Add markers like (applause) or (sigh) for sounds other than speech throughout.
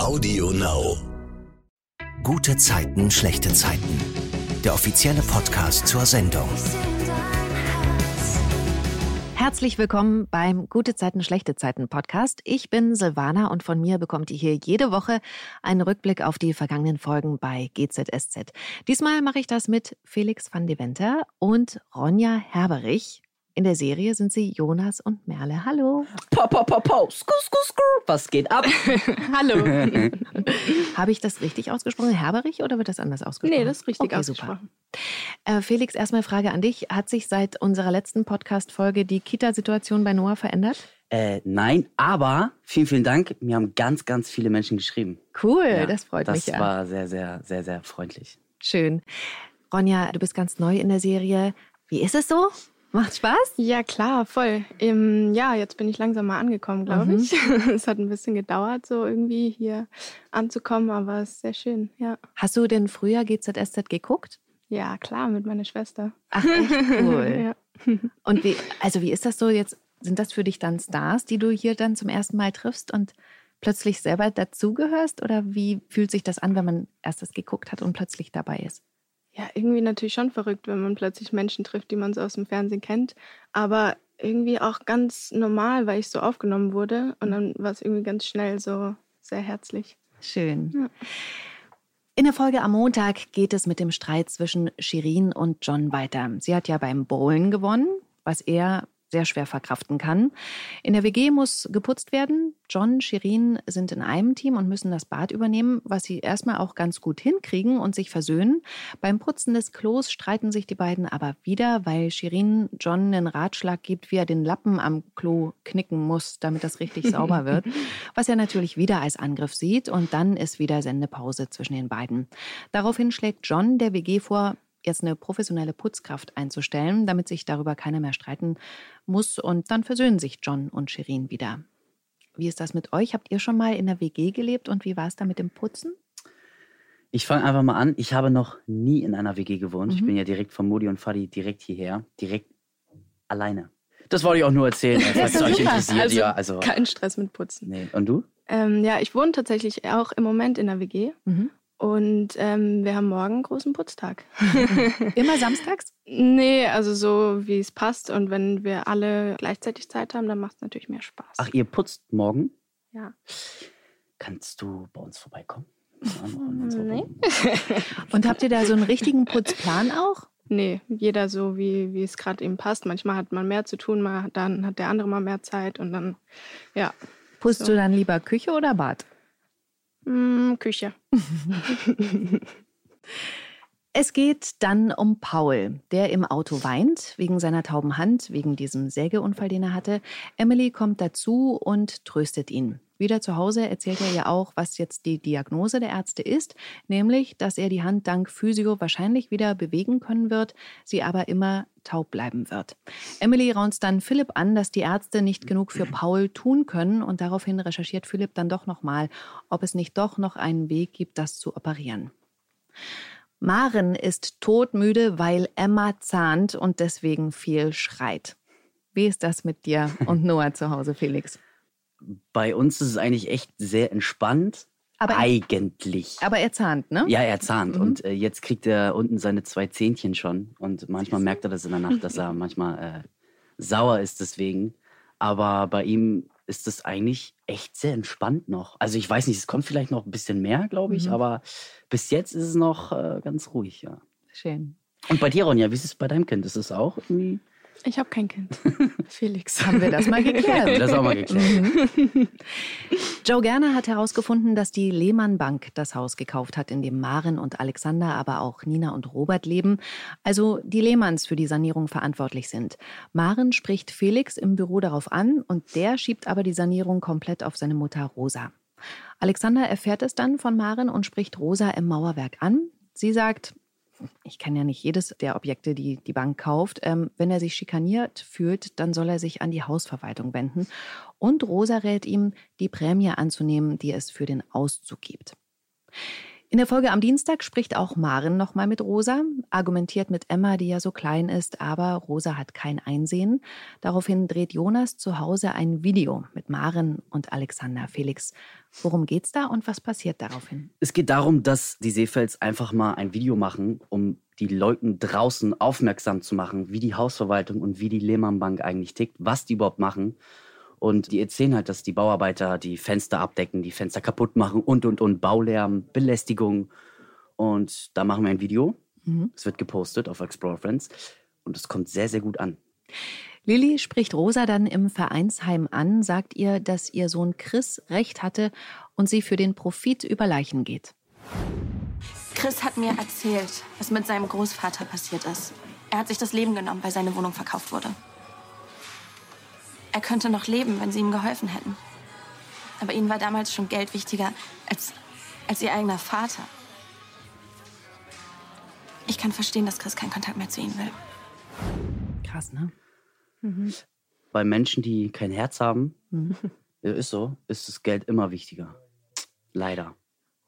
Audio Now. Gute Zeiten, schlechte Zeiten. Der offizielle Podcast zur Sendung. Herzlich willkommen beim Gute Zeiten, schlechte Zeiten Podcast. Ich bin Silvana und von mir bekommt ihr hier jede Woche einen Rückblick auf die vergangenen Folgen bei GZSZ. Diesmal mache ich das mit Felix van de Venter und Ronja Herberich. In der Serie sind sie Jonas und Merle. Hallo. Po, po, po, po. Skur, skur, skur. Was geht ab? (laughs) Hallo. (laughs) Habe ich das richtig ausgesprochen? Herberich oder wird das anders ausgesprochen? Nee, das ist richtig okay, ausgesprochen. Super. Äh, Felix, erstmal Frage an dich. Hat sich seit unserer letzten Podcast-Folge die Kita-Situation bei Noah verändert? Äh, nein, aber vielen, vielen Dank. Mir haben ganz, ganz viele Menschen geschrieben. Cool, Ja, das freut das mich ja. war sehr, sehr, sehr, sehr freundlich. Schön. Ronja, du bist ganz neu in der Serie. Wie ist es so? Macht Spaß? Ja, klar, voll. Ähm, ja, jetzt bin ich langsam mal angekommen, glaube Mhm. ich. (laughs) es hat ein bisschen gedauert, so irgendwie hier anzukommen, aber es ist sehr schön, ja. Hast du denn früher GZSZ geguckt? Ja, klar, mit meiner Schwester. Ach, echt cool. (laughs) ja. Und wie, also wie ist das so jetzt? Sind das für dich dann Stars, die du hier dann zum ersten Mal triffst und plötzlich selber dazugehörst? Oder wie fühlt sich das an, wenn man erst das geguckt hat und plötzlich dabei ist? Ja, irgendwie natürlich schon verrückt, wenn man plötzlich Menschen trifft, die man so aus dem Fernsehen kennt. Aber irgendwie auch ganz normal, weil ich so aufgenommen wurde. Und dann war es irgendwie ganz schnell so sehr herzlich. Schön. Ja. In der Folge am Montag geht es mit dem Streit zwischen Shirin und John weiter. Sie hat ja beim Bowlen gewonnen, was er sehr schwer verkraften kann. In der WG muss geputzt werden. John, Shirin sind in einem Team und müssen das Bad übernehmen, was sie erstmal auch ganz gut hinkriegen und sich versöhnen. Beim Putzen des Klos streiten sich die beiden aber wieder, weil Shirin John einen Ratschlag gibt, wie er den Lappen am Klo knicken muss, damit das richtig (laughs) sauber wird. Was er natürlich wieder als Angriff sieht und dann ist wieder Sendepause zwischen den beiden. Daraufhin schlägt John der WG vor, jetzt eine professionelle Putzkraft einzustellen, damit sich darüber keiner mehr streiten muss und dann versöhnen sich John und Shirin wieder. Wie ist das mit euch? Habt ihr schon mal in der WG gelebt und wie war es da mit dem Putzen? Ich fange einfach mal an. Ich habe noch nie in einer WG gewohnt. Ich Mhm. bin ja direkt von Modi und Fadi direkt hierher. Direkt alleine. Das wollte ich auch nur erzählen, falls es euch interessiert. Also ja, also. Kein Stress mit Putzen. Nee. Und du? Ähm, ja, ich wohne tatsächlich auch im Moment in der WG. Mhm. Und ähm, wir haben morgen einen großen Putztag. (laughs) Immer samstags? Nee, also so wie es passt. Und wenn wir alle gleichzeitig Zeit haben, dann macht es natürlich mehr Spaß. Ach, ihr putzt morgen? ja. Kannst du bei uns vorbeikommen? (laughs) Nee. (laughs) Und habt ihr da so einen richtigen Putzplan auch? Nee, jeder so, wie, wie es gerade eben passt. Manchmal hat man mehr zu tun, mal, dann hat der andere mal mehr Zeit und dann, ja, Putzt So. du dann lieber Küche oder Bad? Mm, kunne ikke. (laughs) Es geht dann um Paul, der im Auto weint, wegen seiner tauben Hand, wegen diesem Sägeunfall, den er hatte. Emily kommt dazu und tröstet ihn. Wieder zu Hause erzählt er ja auch, was jetzt die Diagnose der Ärzte ist, nämlich, dass er die Hand dank Physio wahrscheinlich wieder bewegen können wird, sie aber immer taub bleiben wird. Emily raunzt dann Philipp an, dass die Ärzte nicht genug für Paul tun können und daraufhin recherchiert Philipp dann doch nochmal, ob es nicht doch noch einen Weg gibt, das zu operieren. Maren ist todmüde, weil Emma zahnt und deswegen viel schreit. Wie ist das mit dir (laughs) und Noah zu Hause, Felix? Bei uns ist es eigentlich echt sehr entspannt. Aber- eigentlich. Aber er zahnt, ne? Ja, er zahnt. Mhm. Und äh, jetzt kriegt er unten seine zwei Zähnchen schon. Und manchmal merkt er das in der Nacht, dass er (laughs) manchmal äh, sauer ist deswegen. Aber bei ihm ist es eigentlich echt sehr entspannt noch. Also ich weiß nicht, es kommt vielleicht noch ein bisschen mehr, glaube ich. Mhm. Aber bis jetzt ist es noch äh, ganz ruhig, ja. Schön. Und bei dir, Ronja, wie ist es bei deinem Kind? Ist es auch irgendwie? Ich habe kein Kind. (laughs) Felix. Haben wir das mal geklärt? Das auch mal geklärt. Mhm. (laughs) Joe Gerner hat herausgefunden, dass die Lehmann Bank das Haus gekauft hat, in dem Maren und Alexander, aber auch Nina und Robert leben. Also die Lehmanns für die Sanierung verantwortlich sind. Maren spricht Felix im Büro darauf an und der schiebt aber die Sanierung komplett auf seine Mutter Rosa. Alexander erfährt es dann von Maren und spricht Rosa im Mauerwerk an. Sie sagt, ich kenne ja nicht jedes der Objekte, die die Bank kauft. Ähm, wenn er sich schikaniert fühlt, dann soll er sich an die Hausverwaltung wenden. Und Rosa rät ihm, die Prämie anzunehmen, die es für den Auszug gibt. In der Folge am Dienstag spricht auch Maren nochmal mit Rosa, argumentiert mit Emma, die ja so klein ist, aber Rosa hat kein Einsehen. Daraufhin dreht Jonas zu Hause ein Video mit Maren und Alexander Felix. Worum geht's da und was passiert daraufhin? Es geht darum, dass die Seefelds einfach mal ein Video machen, um die Leuten draußen aufmerksam zu machen, wie die Hausverwaltung und wie die Lehmann Bank eigentlich tickt, was die überhaupt machen. Und die erzählen halt, dass die Bauarbeiter die Fenster abdecken, die Fenster kaputt machen und, und, und, Baulärm, Belästigung. Und da machen wir ein Video. Mhm. Es wird gepostet auf Explore Friends. Und es kommt sehr, sehr gut an. Lilly spricht Rosa dann im Vereinsheim an, sagt ihr, dass ihr Sohn Chris recht hatte und sie für den Profit über Leichen geht. Chris hat mir erzählt, was mit seinem Großvater passiert ist. Er hat sich das Leben genommen, weil seine Wohnung verkauft wurde. Er könnte noch leben, wenn sie ihm geholfen hätten. Aber ihnen war damals schon Geld wichtiger als, als ihr eigener Vater. Ich kann verstehen, dass Chris keinen Kontakt mehr zu ihnen will. Krass, ne? Mhm. Bei Menschen, die kein Herz haben, mhm. ist so, ist das Geld immer wichtiger. Leider.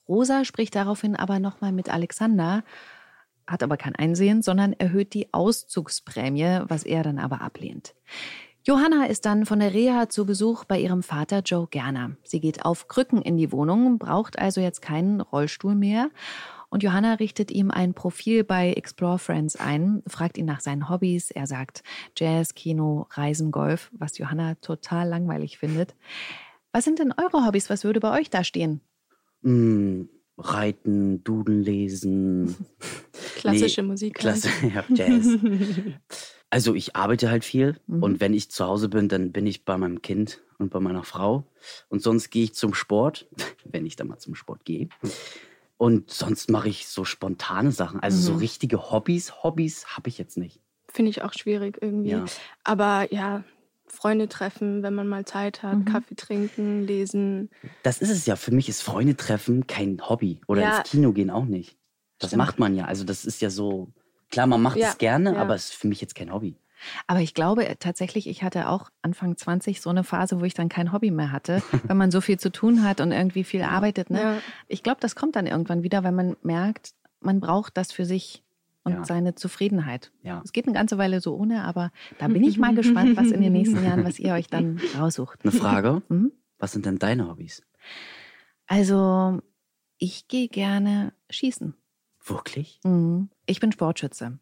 Rosa spricht daraufhin aber nochmal mit Alexander, hat aber kein Einsehen, sondern erhöht die Auszugsprämie, was er dann aber ablehnt. Johanna ist dann von der Reha zu Besuch bei ihrem Vater Joe Gerner. Sie geht auf Krücken in die Wohnung, braucht also jetzt keinen Rollstuhl mehr. Und Johanna richtet ihm ein Profil bei Explore Friends ein, fragt ihn nach seinen Hobbys. Er sagt Jazz, Kino, Reisen, Golf, was Johanna total langweilig findet. Was sind denn eure Hobbys? Was würde bei euch da stehen? Mm, Reiten, Duden lesen. (laughs) Klassische nee, Musik. Klasse, (laughs) ja, Jazz. (laughs) Also ich arbeite halt viel mhm. und wenn ich zu Hause bin, dann bin ich bei meinem Kind und bei meiner Frau und sonst gehe ich zum Sport, (laughs) wenn ich da mal zum Sport gehe. Und sonst mache ich so spontane Sachen, also mhm. so richtige Hobbys. Hobbys habe ich jetzt nicht. Finde ich auch schwierig irgendwie. Ja. Aber ja, Freunde treffen, wenn man mal Zeit hat, mhm. Kaffee trinken, lesen. Das ist es ja. Für mich ist Freunde treffen kein Hobby oder ja. ins Kino gehen auch nicht. Das Stimmt. macht man ja. Also das ist ja so Klar, man macht ja, es gerne, ja. aber es ist für mich jetzt kein Hobby. Aber ich glaube äh, tatsächlich, ich hatte auch Anfang 20 so eine Phase, wo ich dann kein Hobby mehr hatte, (laughs) wenn man so viel zu tun hat und irgendwie viel arbeitet. Ne? Ja. Ich glaube, das kommt dann irgendwann wieder, wenn man merkt, man braucht das für sich und ja. seine Zufriedenheit. Ja. Es geht eine ganze Weile so ohne, aber da bin ich mal (laughs) gespannt, was in den nächsten Jahren, was ihr euch dann (laughs) raussucht. Eine Frage: mhm? Was sind denn deine Hobbys? Also, ich gehe gerne schießen. Wirklich? Mhm. Ich bin Sportschütze.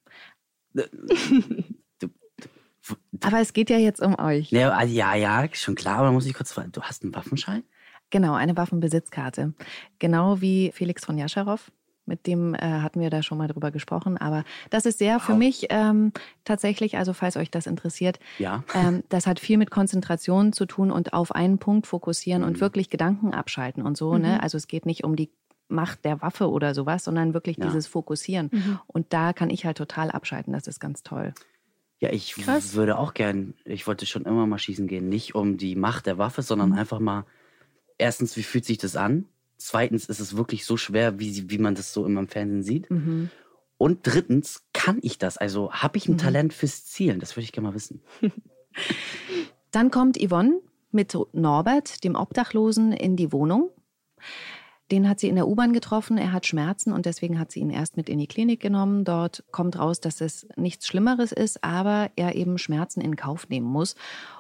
aber es geht ja jetzt um euch. Ja, ja, ja, schon klar, aber da muss ich kurz fragen. Du hast einen Waffenschein? Genau, eine Waffenbesitzkarte. Genau wie Felix von Jascharow. Mit dem äh, hatten wir da schon mal drüber gesprochen. Aber das ist sehr wow. für mich ähm, tatsächlich, also falls euch das interessiert, ja. ähm, das hat viel mit Konzentration zu tun und auf einen Punkt fokussieren mhm. und wirklich Gedanken abschalten und so. Ne? Mhm. Ne? Also es geht nicht um die Macht der Waffe oder sowas, sondern wirklich ja. dieses Fokussieren. Mhm. Und da kann ich halt total abschalten. Das ist ganz toll. Ja, ich Krass. würde auch gern, ich wollte schon immer mal schießen gehen. Nicht um die Macht der Waffe, sondern mhm. einfach mal, erstens, wie fühlt sich das an? Zweitens, ist es wirklich so schwer, wie, wie man das so immer im Fernsehen sieht? Mhm. Und drittens, kann ich das? Also habe ich ein mhm. Talent fürs Zielen? Das würde ich gerne mal wissen. (laughs) Dann kommt Yvonne mit Norbert, dem Obdachlosen, in die Wohnung. Den hat sie in der U-Bahn getroffen. Er hat Schmerzen und deswegen hat sie ihn erst mit in die Klinik genommen. Dort kommt raus, dass es nichts Schlimmeres ist, aber er eben Schmerzen in Kauf nehmen muss.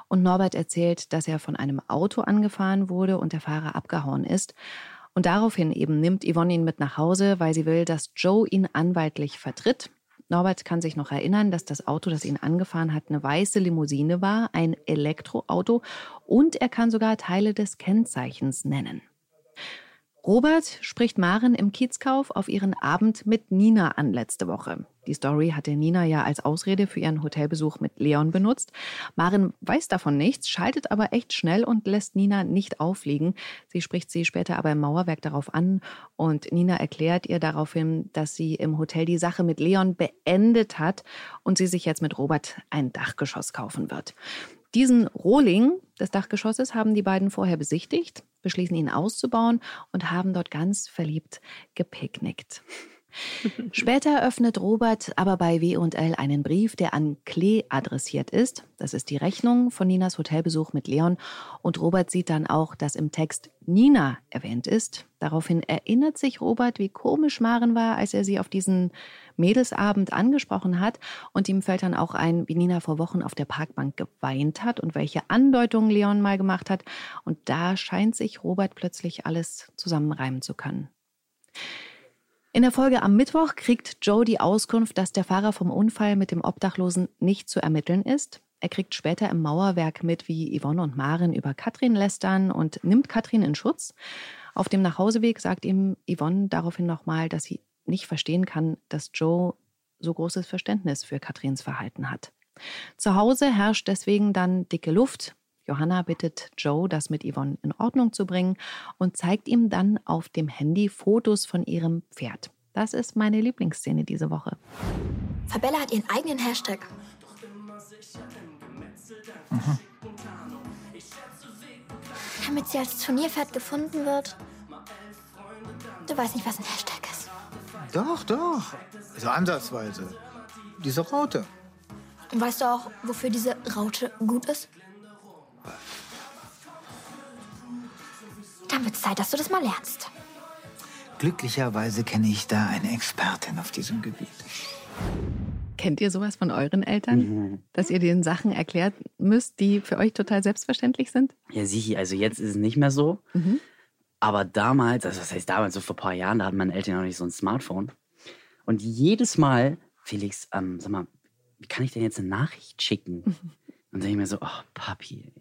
Und Norbert erzählt, dass er von einem Auto angefahren wurde und der Fahrer abgehauen ist. Und daraufhin eben nimmt Yvonne ihn mit nach Hause, weil sie will, dass Joe ihn anwaltlich vertritt. Norbert kann sich noch erinnern, dass das Auto, das ihn angefahren hat, eine weiße Limousine war, ein Elektroauto und er kann sogar Teile des Kennzeichens nennen. Robert spricht Maren im Kiezkauf auf ihren Abend mit Nina an letzte Woche. Die Story hatte Nina ja als Ausrede für ihren Hotelbesuch mit Leon benutzt. Maren weiß davon nichts, schaltet aber echt schnell und lässt Nina nicht auffliegen. Sie spricht sie später aber im Mauerwerk darauf an und Nina erklärt ihr daraufhin, dass sie im Hotel die Sache mit Leon beendet hat und sie sich jetzt mit Robert ein Dachgeschoss kaufen wird. Diesen Rohling des Dachgeschosses haben die beiden vorher besichtigt beschließen ihn auszubauen und haben dort ganz verliebt gepicknickt. Später öffnet Robert aber bei W&L einen Brief, der an Klee adressiert ist. Das ist die Rechnung von Ninas Hotelbesuch mit Leon. Und Robert sieht dann auch, dass im Text Nina erwähnt ist. Daraufhin erinnert sich Robert, wie komisch Maren war, als er sie auf diesen Mädelsabend angesprochen hat. Und ihm fällt dann auch ein, wie Nina vor Wochen auf der Parkbank geweint hat und welche Andeutungen Leon mal gemacht hat. Und da scheint sich Robert plötzlich alles zusammenreimen zu können. In der Folge am Mittwoch kriegt Joe die Auskunft, dass der Fahrer vom Unfall mit dem Obdachlosen nicht zu ermitteln ist. Er kriegt später im Mauerwerk mit, wie Yvonne und Maren über Katrin lästern und nimmt Katrin in Schutz. Auf dem Nachhauseweg sagt ihm Yvonne daraufhin nochmal, dass sie nicht verstehen kann, dass Joe so großes Verständnis für Katrins Verhalten hat. Zu Hause herrscht deswegen dann dicke Luft. Johanna bittet Joe, das mit Yvonne in Ordnung zu bringen und zeigt ihm dann auf dem Handy Fotos von ihrem Pferd. Das ist meine Lieblingsszene diese Woche. Fabella hat ihren eigenen Hashtag. Mhm. Damit sie als Turnierpferd gefunden wird. Du weißt nicht, was ein Hashtag ist. Doch, doch. So ansatzweise. Diese Raute. Und weißt du auch, wofür diese Raute gut ist? Dann wird es Zeit, dass du das mal lernst. Glücklicherweise kenne ich da eine Expertin auf diesem Gebiet. Kennt ihr sowas von euren Eltern? Mhm. Dass ihr denen Sachen erklärt müsst, die für euch total selbstverständlich sind? Ja, sicher. Also jetzt ist es nicht mehr so. Mhm. Aber damals, also was heißt damals, so vor ein paar Jahren, da hatten meine Eltern noch nicht so ein Smartphone. Und jedes Mal, Felix, ähm, sag mal, wie kann ich denn jetzt eine Nachricht schicken? Und dann denke ich mir so, oh, Papi.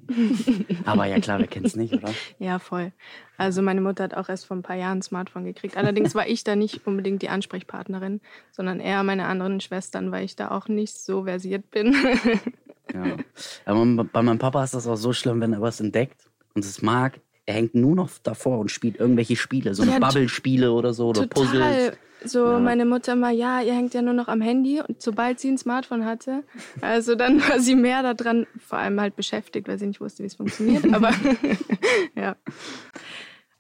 Aber ja klar, wer kennt es nicht, oder? (laughs) Ja, voll. Also meine Mutter hat auch erst vor ein paar Jahren ein Smartphone gekriegt. Allerdings war ich da nicht unbedingt die Ansprechpartnerin, sondern eher meine anderen Schwestern, weil ich da auch nicht so versiert bin. (laughs) ja. Aber bei meinem Papa ist das auch so schlimm, wenn er was entdeckt und es mag, er hängt nur noch davor und spielt irgendwelche Spiele, so ja, Bubble-Spiele oder so oder total. Puzzles. So ja. meine Mutter mal, ja, ihr hängt ja nur noch am Handy und sobald sie ein Smartphone hatte, also dann (laughs) war sie mehr daran, vor allem halt beschäftigt, weil sie nicht wusste, wie es funktioniert. (laughs) Aber (laughs) ja.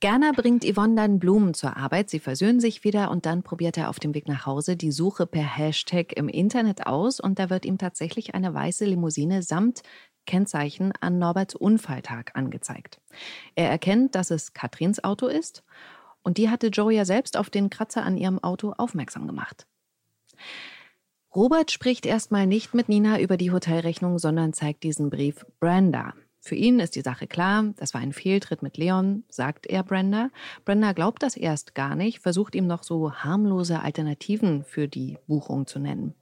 Gerner bringt Yvonne dann Blumen zur Arbeit. Sie versöhnen sich wieder und dann probiert er auf dem Weg nach Hause die Suche per Hashtag im Internet aus und da wird ihm tatsächlich eine weiße Limousine samt Kennzeichen an Norberts Unfalltag angezeigt. Er erkennt, dass es Katrins Auto ist und die hatte Joe ja selbst auf den Kratzer an ihrem Auto aufmerksam gemacht. Robert spricht erstmal nicht mit Nina über die Hotelrechnung, sondern zeigt diesen Brief Brenda. Für ihn ist die Sache klar, das war ein Fehltritt mit Leon, sagt er Brenda. Brenda glaubt das erst gar nicht, versucht ihm noch so harmlose Alternativen für die Buchung zu nennen.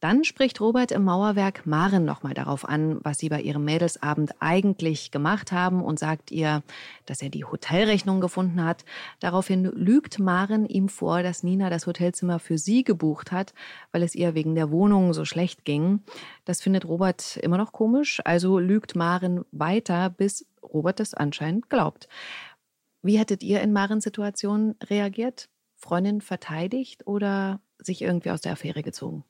Dann spricht Robert im Mauerwerk Maren nochmal darauf an, was sie bei ihrem Mädelsabend eigentlich gemacht haben und sagt ihr, dass er die Hotelrechnung gefunden hat. Daraufhin lügt Maren ihm vor, dass Nina das Hotelzimmer für sie gebucht hat, weil es ihr wegen der Wohnung so schlecht ging. Das findet Robert immer noch komisch, also lügt Maren weiter, bis Robert es anscheinend glaubt. Wie hättet ihr in Marens Situation reagiert? Freundin verteidigt oder sich irgendwie aus der Affäre gezogen?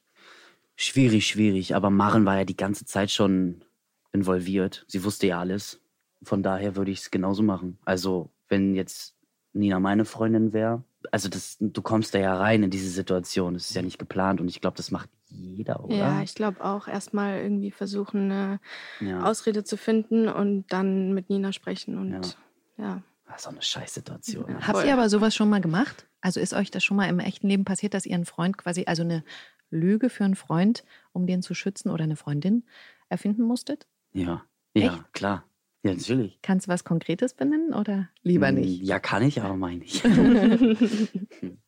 Schwierig, schwierig. Aber Maren war ja die ganze Zeit schon involviert. Sie wusste ja alles. Von daher würde ich es genauso machen. Also, wenn jetzt Nina meine Freundin wäre, also das, du kommst da ja rein in diese Situation. Das ist ja nicht geplant und ich glaube, das macht jeder, oder? Ja, ich glaube auch erstmal irgendwie versuchen, eine ja. Ausrede zu finden und dann mit Nina sprechen und ja. ja. Das ist auch eine Scheißsituation. Ja, Habt ihr aber sowas schon mal gemacht? Also ist euch das schon mal im echten Leben passiert, dass ihr einen Freund quasi, also eine Lüge für einen Freund, um den zu schützen oder eine Freundin erfinden musstet? Ja, ja, Echt? klar. Ja, natürlich. Kannst du was Konkretes benennen oder lieber hm, nicht? Ja, kann ich, aber meine ich. (laughs) (laughs)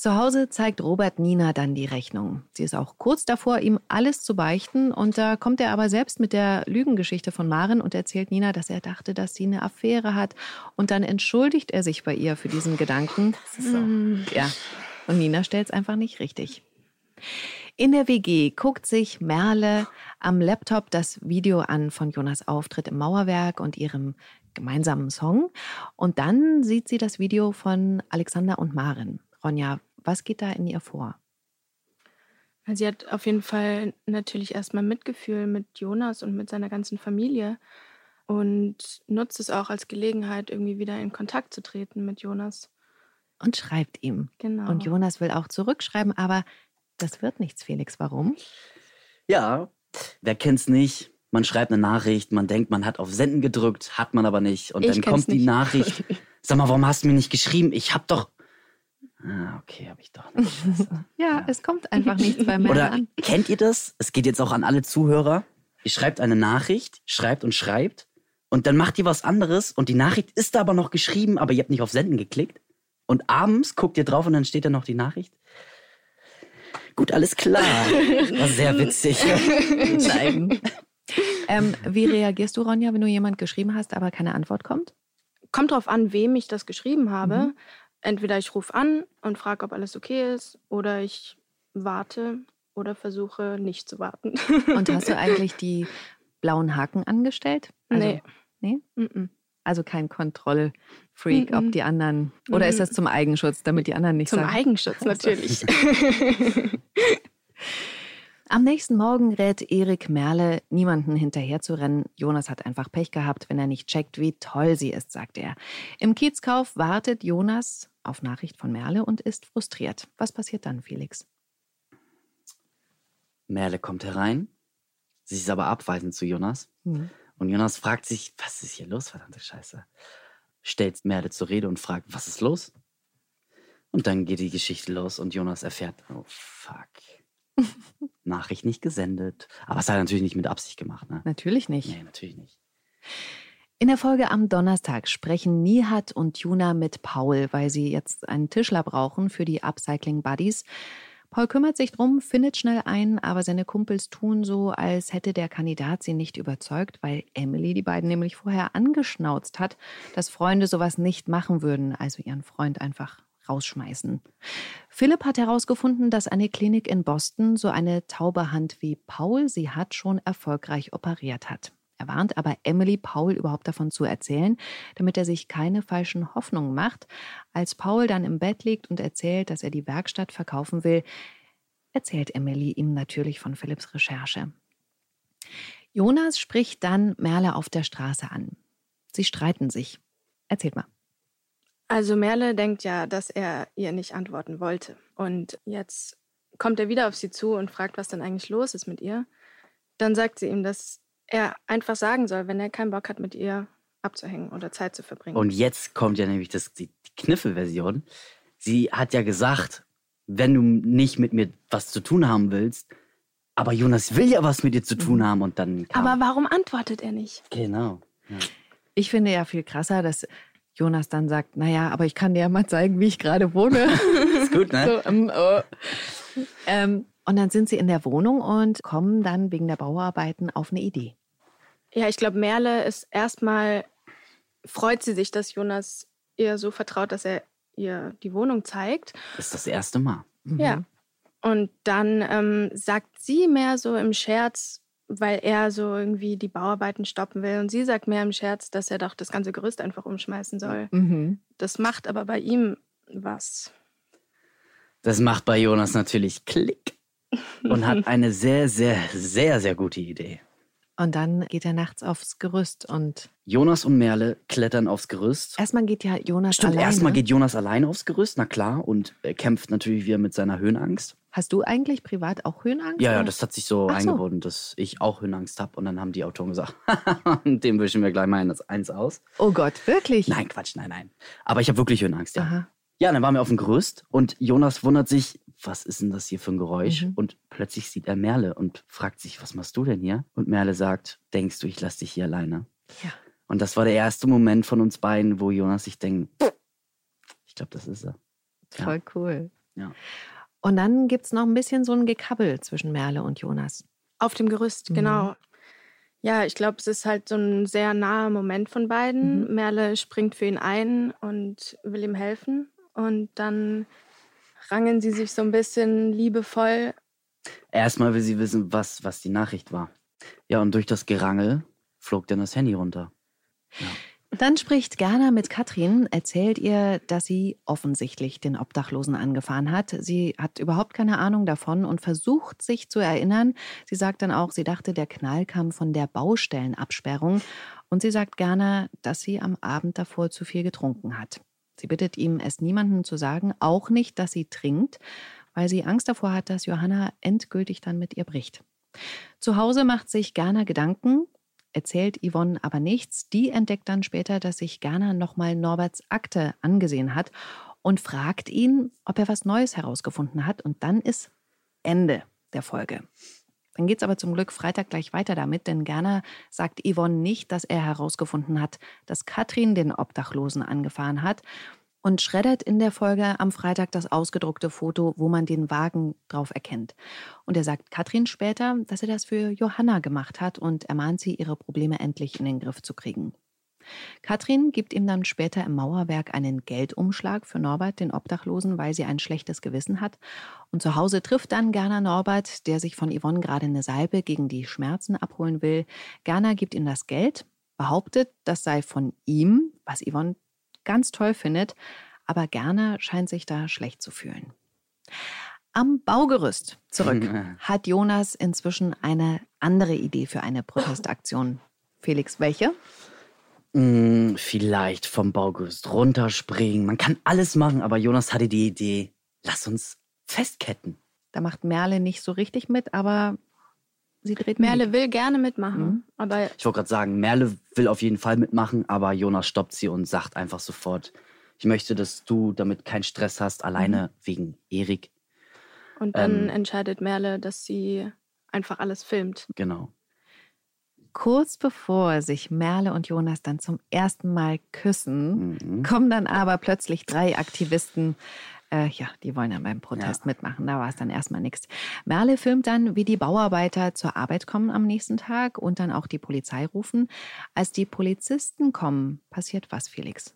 Zu Hause zeigt Robert Nina dann die Rechnung. Sie ist auch kurz davor, ihm alles zu beichten. Und da kommt er aber selbst mit der Lügengeschichte von Maren und erzählt Nina, dass er dachte, dass sie eine Affäre hat. Und dann entschuldigt er sich bei ihr für diesen Gedanken. So. Ja. Und Nina stellt es einfach nicht richtig. In der WG guckt sich Merle am Laptop das Video an von Jonas Auftritt im Mauerwerk und ihrem gemeinsamen Song. Und dann sieht sie das Video von Alexander und Maren. Ronja, was geht da in ihr vor? Sie hat auf jeden Fall natürlich erstmal Mitgefühl mit Jonas und mit seiner ganzen Familie und nutzt es auch als Gelegenheit, irgendwie wieder in Kontakt zu treten mit Jonas. und schreibt ihm. Genau. Und Jonas will auch zurückschreiben, aber das wird nichts, Felix. Warum? Ja, wer kennt's nicht? Man schreibt eine Nachricht, man denkt, man hat auf Senden gedrückt, hat man aber nicht. Und Ich dann kommt die nicht. Nachricht. (laughs) Sag mal, warum hast du mir nicht geschrieben? Ich hab doch. Ah, okay, hab ich doch nicht. (laughs) Ja, es kommt einfach nichts bei Merle Oder an. kennt ihr das? Es geht jetzt auch an alle Zuhörer. Ihr schreibt eine Nachricht, schreibt und schreibt. Und dann macht ihr was anderes und die Nachricht ist aber noch geschrieben, aber ihr habt nicht auf Senden geklickt. Und abends guckt ihr drauf und dann steht da noch die Nachricht. Gut, alles klar. (laughs) War sehr witzig. (laughs) Zeigen. ähm, wie reagierst du, Ronja, wenn du jemand geschrieben hast, aber keine Antwort kommt? Kommt drauf an, wem ich das geschrieben habe. Mhm. Entweder ich rufe an und frage, ob alles okay ist, oder ich warte oder versuche nicht zu warten. (laughs) Und hast du eigentlich die blauen Haken angestellt? Also, nee. Nee? Mm-mm. Also kein Kontrollfreak, ob Mhm. die anderen. Oder ist das zum Eigenschutz, damit die anderen nicht Zum sagen? Eigenschutz natürlich. (laughs) Am nächsten Morgen rät Erik Merle, niemanden hinterherzurennen. Jonas hat einfach Pech gehabt, wenn er nicht checkt, wie toll sie ist, sagt er. Im Kiezkauf wartet Jonas auf Nachricht von Merle und ist frustriert. Was passiert dann, Felix? Merle kommt herein. Sie ist aber abweisend zu Jonas. Hm. Und Jonas fragt sich, was ist hier los, verdammte Scheiße? Stellt Merle zur Rede und fragt, was ist los? Und dann geht die Geschichte los und Jonas erfährt, oh fuck. (laughs) Nachricht nicht gesendet. Aber es hat er natürlich nicht mit Absicht gemacht, ne? Natürlich nicht. Nee, natürlich nicht. In der Folge am Donnerstag sprechen Nihat und Juna mit Paul, weil sie jetzt einen Tischler brauchen für die Upcycling Buddies. Paul kümmert sich drum, findet schnell einen, aber seine Kumpels tun so, als hätte der Kandidat sie nicht überzeugt, weil Emily die beiden nämlich vorher angeschnauzt hat, dass Freunde sowas nicht machen würden, also ihren Freund einfach rausschmeißen. Philipp hat herausgefunden, dass eine Klinik in Boston so eine taube Hand wie Paul sie hat, schon erfolgreich operiert hat. Er warnt aber Emily, Paul überhaupt davon zu erzählen, damit er sich keine falschen Hoffnungen macht. Als Paul dann im Bett liegt und erzählt, dass er die Werkstatt verkaufen will, erzählt Emily ihm natürlich von Philipps Recherche. Jonas spricht dann Merle auf der Straße an. Sie streiten sich. Erzählt mal. Also Merle denkt ja, dass er ihr nicht antworten wollte. Und jetzt kommt er wieder auf sie zu und fragt, was denn eigentlich los ist mit ihr. Dann sagt sie ihm, dass er einfach sagen soll, wenn er keinen Bock hat, mit ihr abzuhängen oder Zeit zu verbringen. Und jetzt kommt ja nämlich das, die, Kniffelversion. Sie hat ja gesagt, wenn du nicht mit mir was zu tun haben willst, aber Jonas will ja was mit dir zu tun haben und dann kam, Aber warum antwortet er nicht? genau. Ja. Ich finde ja viel krasser, dass Jonas dann sagt, naja, aber ich kann dir ja mal zeigen, wie ich gerade wohne. (laughs) Ist gut, ne? So, ähm, oh. ähm, und dann sind sie in der Wohnung und kommen dann wegen der Bauarbeiten auf eine Idee. Ja, ich glaube, Merle ist erstmal, freut sie sich, dass Jonas ihr so vertraut, dass er ihr die Wohnung zeigt. Das ist das erste Mal. Ja. Und dann ähm, sagt sie mehr so im Scherz, weil er so irgendwie die Bauarbeiten stoppen will. Und sie sagt mehr im Scherz, dass er doch das ganze Gerüst einfach umschmeißen soll. Mhm. Das macht aber bei ihm was. Das macht bei Jonas natürlich Klick (laughs) und hat eine sehr, sehr, sehr, sehr gute Idee. Und dann geht er nachts aufs Gerüst und Jonas und Merle klettern aufs Gerüst. erstmal geht ja Jonas Stimmt, alleine. erstmal geht Jonas alleine aufs Gerüst, na klar, und er kämpft natürlich wieder mit seiner Höhenangst. Hast du eigentlich privat auch Höhenangst? Ja, ja, das hat sich so Ach so. eingebunden, dass ich auch Höhenangst habe. Und dann haben die Autoren gesagt, (laughs) dem wischen wir gleich mal eins- eins aus. Oh Gott, wirklich? Nein, Quatsch, nein, nein. Aber ich habe wirklich Höhenangst, ja. Aha. Ja, dann waren wir auf dem Gerüst und Jonas wundert sich, was ist denn das hier für ein Geräusch? Mhm. Und plötzlich sieht er Merle und fragt sich, was machst du denn hier? Und Merle sagt, denkst du, ich lass dich hier alleine? Ja. Und das war der erste Moment von uns beiden, wo Jonas sich denkt, ich glaube, das ist er. Ja. Voll cool. Ja. Und dann gibt es noch ein bisschen so ein Gekabbel zwischen Merle und Jonas. Auf dem Gerüst, Mhm. genau. Ja, ich glaube, es ist halt so ein sehr naher Moment von beiden. Mhm. Merle springt für ihn ein und will ihm helfen. Und dann rangen sie sich so ein bisschen liebevoll. Erstmal will sie wissen, was, was die Nachricht war. Ja, und durch das Gerangel flog dann das Handy runter. Dann spricht Gerner mit Katrin, erzählt ihr, dass sie offensichtlich den Obdachlosen angefahren hat. Sie hat überhaupt keine Ahnung davon und versucht sich zu erinnern. Sie sagt dann auch, sie dachte, der Knall kam von der Baustellenabsperrung. Und sie sagt Gerner, dass sie am Abend davor zu viel getrunken hat. Sie bittet ihm, es niemandem zu sagen, auch nicht, dass sie trinkt, weil sie Angst davor hat, dass Johanna endgültig dann mit ihr bricht. Zu Hause macht sich Gerner Gedanken, erzählt Yvonne aber nichts. Die entdeckt dann später, dass sich Gerner nochmal Norberts Akte angesehen hat und fragt ihn, ob er was Neues herausgefunden hat. Und dann ist Ende der Folge. Dann geht es aber zum Glück Freitag gleich weiter damit, denn Gerner sagt Yvonne nicht, dass er herausgefunden hat, dass Katrin den Obdachlosen angefahren hat und schreddert in der Folge am Freitag das ausgedruckte Foto, wo man den Wagen drauf erkennt. Und er sagt Katrin später, dass er das für Johanna gemacht hat und ermahnt sie, ihre Probleme endlich in den Griff zu kriegen. Katrin gibt ihm dann später im Mauerwerk einen Geldumschlag für Norbert, den Obdachlosen, weil sie ein schlechtes Gewissen hat. Und zu Hause trifft dann Gerner Norbert, der sich von Yvonne gerade eine Salbe gegen die Schmerzen abholen will. Gerner gibt ihm das Geld, behauptet, das sei von ihm, was Yvonne ganz toll findet, aber Gerner scheint sich da schlecht zu fühlen. Am Baugerüst zurück (laughs) hat Jonas inzwischen eine andere Idee für eine Protestaktion. Felix, welche? Mm, vielleicht vom Baugerüst runterspringen. Man kann alles machen, aber Jonas hatte die Idee, lass uns festketten. Da macht Merle nicht so richtig mit, aber sie dreht Merle mit. will gerne mitmachen, Mhm. aber Ich wollte gerade sagen, Merle will auf jeden Fall mitmachen, aber Jonas stoppt sie und sagt einfach sofort, ich möchte, dass du damit keinen Stress hast, alleine wegen Erik. und dann Ähm. entscheidet Merle, dass sie einfach alles filmt. Genau. Kurz bevor sich Merle und Jonas dann zum ersten Mal küssen, Mhm. kommen dann aber plötzlich drei Aktivisten. Äh, ja, die wollen dann beim Protest Ja. mitmachen. Da war es dann erstmal nichts. Merle filmt dann, wie die Bauarbeiter zur Arbeit kommen am nächsten Tag und dann auch die Polizei rufen. Als die Polizisten kommen, passiert was, Felix?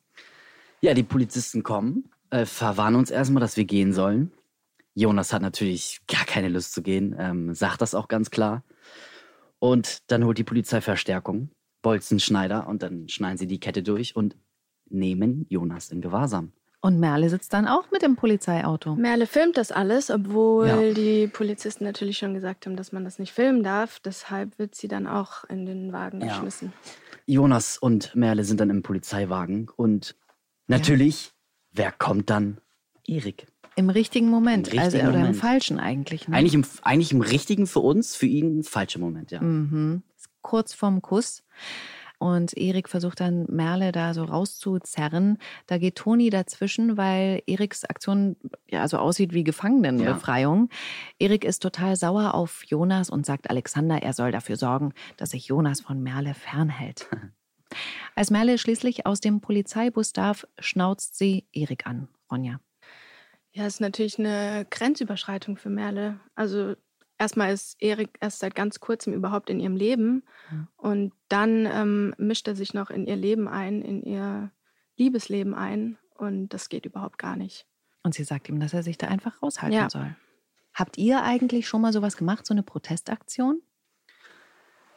Ja, die Polizisten kommen, äh, verwarnen uns erstmal, dass wir gehen sollen. Jonas hat natürlich gar keine Lust zu gehen, ähm, sagt das auch ganz klar. Und dann holt die Polizei Verstärkung, Bolzenschneider, und dann schneiden sie die Kette durch und nehmen Jonas in Gewahrsam. Und Merle sitzt dann auch mit dem Polizeiauto. Merle filmt das alles, obwohl Ja. die Polizisten natürlich schon gesagt haben, dass man das nicht filmen darf. Deshalb wird sie dann auch in den Wagen Ja. geschmissen. Jonas und Merle sind dann im Polizeiwagen und natürlich, wer kommt dann? Erik. Im richtigen Moment. Im also, richtigen oder im falschen eigentlich. Ne? Eigentlich im, eigentlich im richtigen für uns, für ihn falscher Moment, ja. Mhm. Kurz vorm Kuss. Und Erik versucht dann Merle da so rauszuzerren. Da geht Toni dazwischen, weil Eriks Aktion ja so aussieht wie Gefangenenbefreiung. Erik ist total sauer auf Jonas und sagt Alexander, er soll dafür sorgen, dass sich Jonas von Merle fernhält. (laughs) Als Merle schließlich aus dem Polizeibus darf, schnauzt sie Erik an. Ronja. Ja, ist natürlich eine Grenzüberschreitung für Merle. Also erstmal ist Erik erst seit ganz kurzem überhaupt in ihrem Leben und dann ähm, mischt er sich noch in ihr Leben ein, in ihr Liebesleben ein und das geht überhaupt gar nicht. Und sie sagt ihm, dass er sich da einfach raushalten Ja. soll. Habt ihr eigentlich schon mal sowas gemacht, so eine Protestaktion?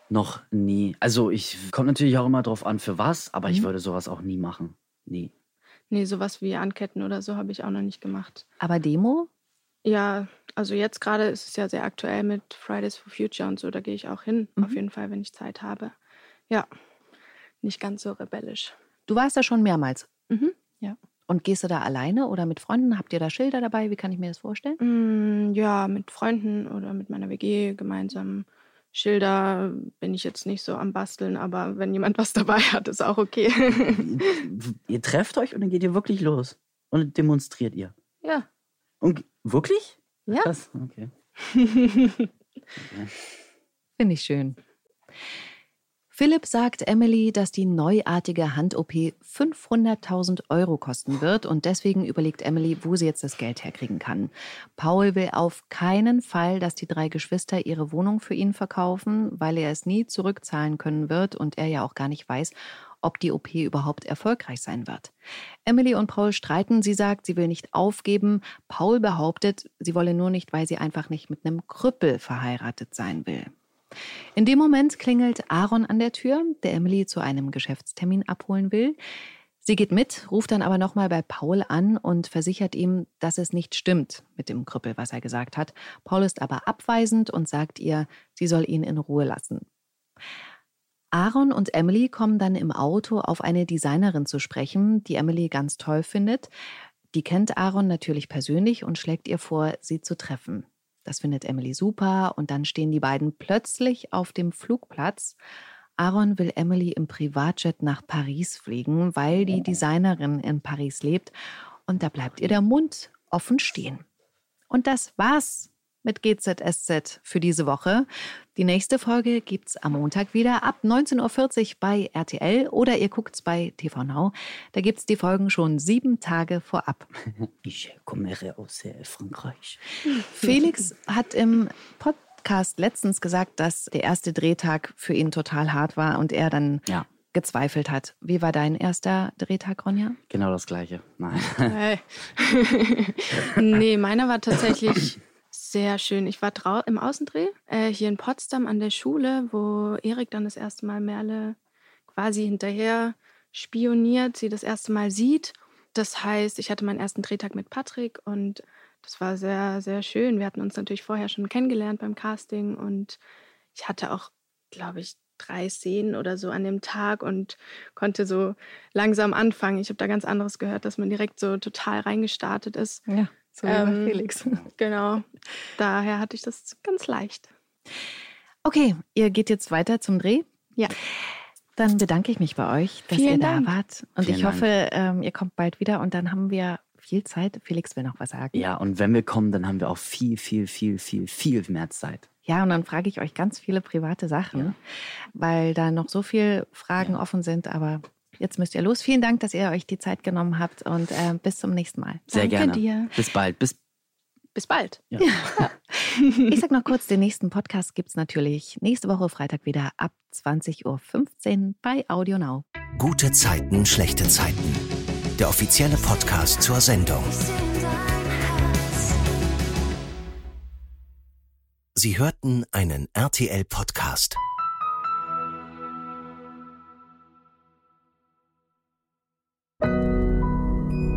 Noch nie. Also ich kommt natürlich auch immer drauf an, für was, aber ich Mhm. würde sowas auch nie machen. Nie. Nee, sowas wie Anketten oder so habe ich auch noch nicht gemacht. Aber Demo? Ja, also jetzt gerade ist es ja sehr aktuell mit Fridays for Future und so, da gehe ich auch hin, auf Mhm. jeden Fall, wenn ich Zeit habe. Ja, nicht ganz so rebellisch. Du warst da schon mehrmals. Mhm, ja. Und gehst du da alleine oder mit Freunden? Habt ihr da Schilder dabei? Wie kann ich mir das vorstellen? Mm, Ja, mit Freunden oder mit meiner WG gemeinsam. Schilder bin ich jetzt nicht so am Basteln, aber wenn jemand was (laughs) dabei hat, ist auch okay. ihr trefft euch und dann geht ihr wirklich los. Und demonstriert ihr. ja. Und wirklich? Ja. Krass, okay. (laughs) Finde ich schön. Philipp sagt Emily, dass die neuartige Hand-OP 500.000 Euro kosten wird und deswegen überlegt Emily, wo sie jetzt das Geld herkriegen kann. Paul will auf keinen Fall, dass die drei Geschwister ihre Wohnung für ihn verkaufen, weil er es nie zurückzahlen können wird und er ja auch gar nicht weiß, ob die OP überhaupt erfolgreich sein wird. Emily und Paul streiten. Sie sagt, sie will nicht aufgeben. Paul behauptet, sie wolle nur nicht, weil sie einfach nicht mit einem Krüppel verheiratet sein will. In dem Moment klingelt Aaron an der Tür, der Emily zu einem Geschäftstermin abholen will. Sie geht mit, ruft dann aber nochmal bei Paul an und versichert ihm, dass es nicht stimmt mit dem Krüppel, was er gesagt hat. Paul ist aber abweisend und sagt ihr, sie soll ihn in Ruhe lassen. Aaron und Emily kommen dann im Auto auf eine Designerin zu sprechen, die Emily ganz toll findet. Die kennt Aaron natürlich persönlich und schlägt ihr vor, sie zu treffen. Das findet Emily super und dann stehen die beiden plötzlich auf dem Flugplatz. Aaron will Emily im Privatjet nach Paris fliegen, weil die Designerin in Paris lebt und da bleibt ihr der Mund offen stehen. Und das war's mit GZSZ für diese Woche. Die nächste Folge gibt's am Montag wieder ab 19.40 Uhr bei RTL oder ihr guckt's bei TV Now. Da gibt's die Folgen schon sieben Tage vorab. (laughs) Ich komme aus äh, Frankreich. (laughs) Felix hat im Podcast letztens gesagt, dass der erste Drehtag für ihn total hart war und er dann Ja. gezweifelt hat. Wie war dein erster Drehtag, Ronja? Genau das Gleiche. Nein. Hey. (laughs) nee, meiner war tatsächlich sehr schön. Ich war drau im Außendreh äh, hier in Potsdam an der Schule, wo Erik dann das erste Mal Merle quasi hinterher spioniert, sie das erste Mal sieht. Das heißt, ich hatte meinen ersten Drehtag mit Patrick und das war sehr, sehr schön. Wir hatten uns natürlich vorher schon kennengelernt beim Casting und ich hatte auch, glaube ich, drei Szenen oder so an dem Tag und konnte so langsam anfangen. Ich habe da ganz anderes gehört, dass man direkt so total reingestartet ist. Ja, so Ähm, Felix. (laughs) Genau. Daher hatte ich das ganz leicht. Okay, ihr geht jetzt weiter zum Dreh. Ja. Dann bedanke ich mich bei euch, dass Vielen ihr da Dank. wart. Und Vielen ich hoffe, ähm, ihr kommt bald wieder und dann haben wir viel Zeit. Felix will noch was sagen. Ja, und wenn wir kommen, dann haben wir auch viel, viel, viel, viel, viel mehr Zeit. Ja, und dann frage ich euch ganz viele private Sachen, Ja. weil da noch so viele Fragen offen sind. Aber jetzt müsst ihr los. Vielen Dank, dass ihr euch die Zeit genommen habt und äh, bis zum nächsten Mal. Sehr Danke gerne. dir. Bis bald. Bis. Bis bald. Ja. (laughs) Ich sag noch kurz, den nächsten Podcast gibt's natürlich nächste Woche Freitag wieder ab 20.15 Uhr bei Audio Now. Gute Zeiten, schlechte Zeiten. Der offizielle Podcast zur Sendung. Sie hörten einen RTL-Podcast.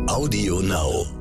Audio Now.